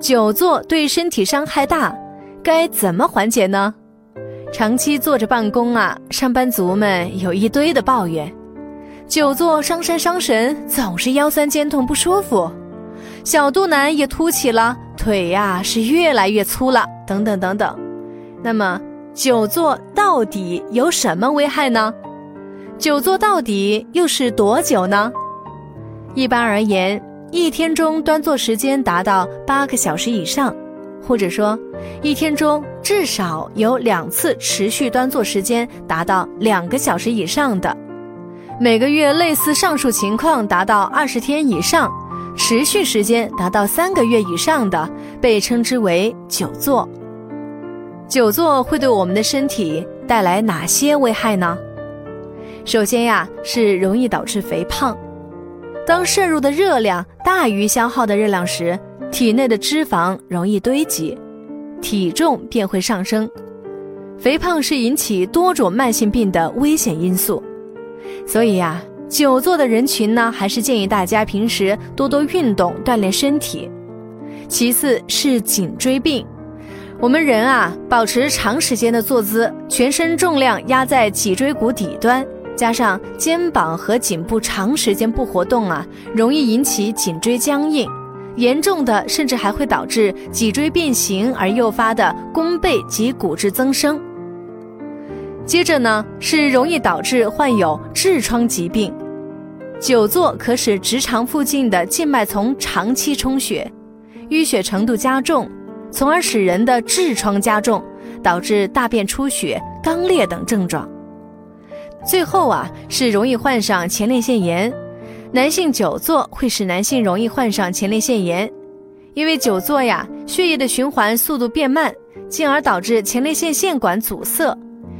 久坐对身体伤害大，该怎么缓解呢？长期坐着办公啊，上班族们有一堆的抱怨，久坐伤身伤神，总是腰酸肩痛不舒服，小肚腩也凸起了，腿呀是越来越粗了，等等等等。那么久坐到底有什么危害呢？久坐到底又是多久呢？一般而言。一天中端坐时间达到八个小时以上，或者说，一天中至少有两次持续端坐时间达到两个小时以上的，每个月类似上述情况达到二十天以上，持续时间达到三个月以上的，被称之为久坐。久坐会对我们的身体带来哪些危害呢？首先呀，是容易导致肥胖。当摄入的热量大于消耗的热量时，体内的脂肪容易堆积，体重便会上升。肥胖是引起多种慢性病的危险因素，所以呀，久坐的人群呢，还是建议大家平时多多运动锻炼身体。其次是颈椎病，我们人啊，保持长时间的坐姿，全身重量压在脊椎骨底端。加上肩膀和颈部长时间不活动啊，容易引起颈椎僵硬，严重的甚至还会导致脊椎变形而诱发的弓背及骨质增生。接着呢，是容易导致患有痔疮疾病，久坐可使直肠附近的静脉丛长期充血，淤血程度加重，从而使人的痔疮加重，导致大便出血、肛裂等症状。最后啊，是容易患上前列腺炎。男性久坐会使男性容易患上前列腺炎，因为久坐呀，血液的循环速度变慢，进而导致前列腺腺管阻塞，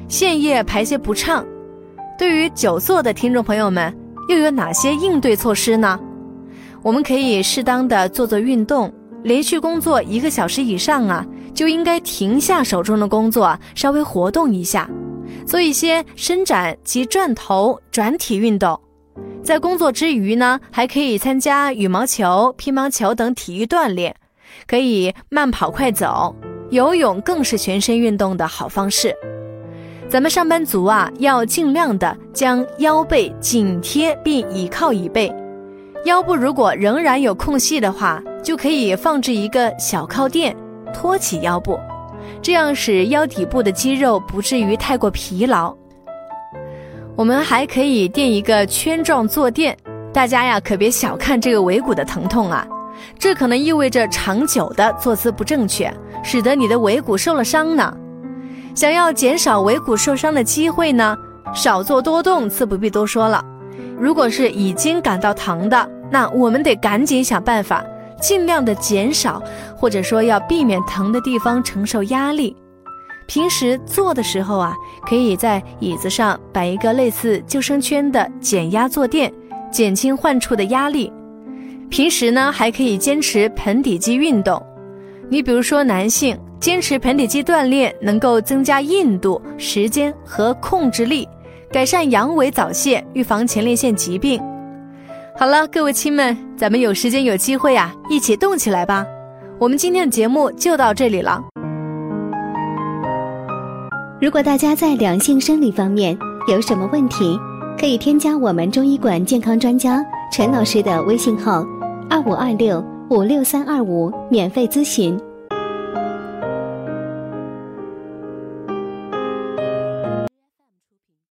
腺液排泄不畅。对于久坐的听众朋友们，又有哪些应对措施呢？我们可以适当的做做运动，连续工作一个小时以上啊，就应该停下手中的工作，稍微活动一下。做一些伸展及转头、转体运动，在工作之余呢，还可以参加羽毛球、乒乓球等体育锻炼，可以慢跑、快走、游泳，更是全身运动的好方式。咱们上班族啊，要尽量的将腰背紧贴并倚靠椅背，腰部如果仍然有空隙的话，就可以放置一个小靠垫，托起腰部。这样使腰底部的肌肉不至于太过疲劳。我们还可以垫一个圈状坐垫，大家呀可别小看这个尾骨的疼痛啊，这可能意味着长久的坐姿不正确，使得你的尾骨受了伤呢。想要减少尾骨受伤的机会呢，少坐多动自不必多说了。如果是已经感到疼的，那我们得赶紧想办法。尽量的减少，或者说要避免疼的地方承受压力。平时坐的时候啊，可以在椅子上摆一个类似救生圈的减压坐垫，减轻患处的压力。平时呢，还可以坚持盆底肌运动。你比如说男性，坚持盆底肌锻炼，能够增加硬度、时间和控制力，改善阳痿早泄，预防前列腺疾病。好了，各位亲们，咱们有时间有机会呀，一起动起来吧！我们今天的节目就到这里了。如果大家在两性生理方面有什么问题，可以添加我们中医馆健康专家陈老师的微信号：二五二六五六三二五，免费咨询。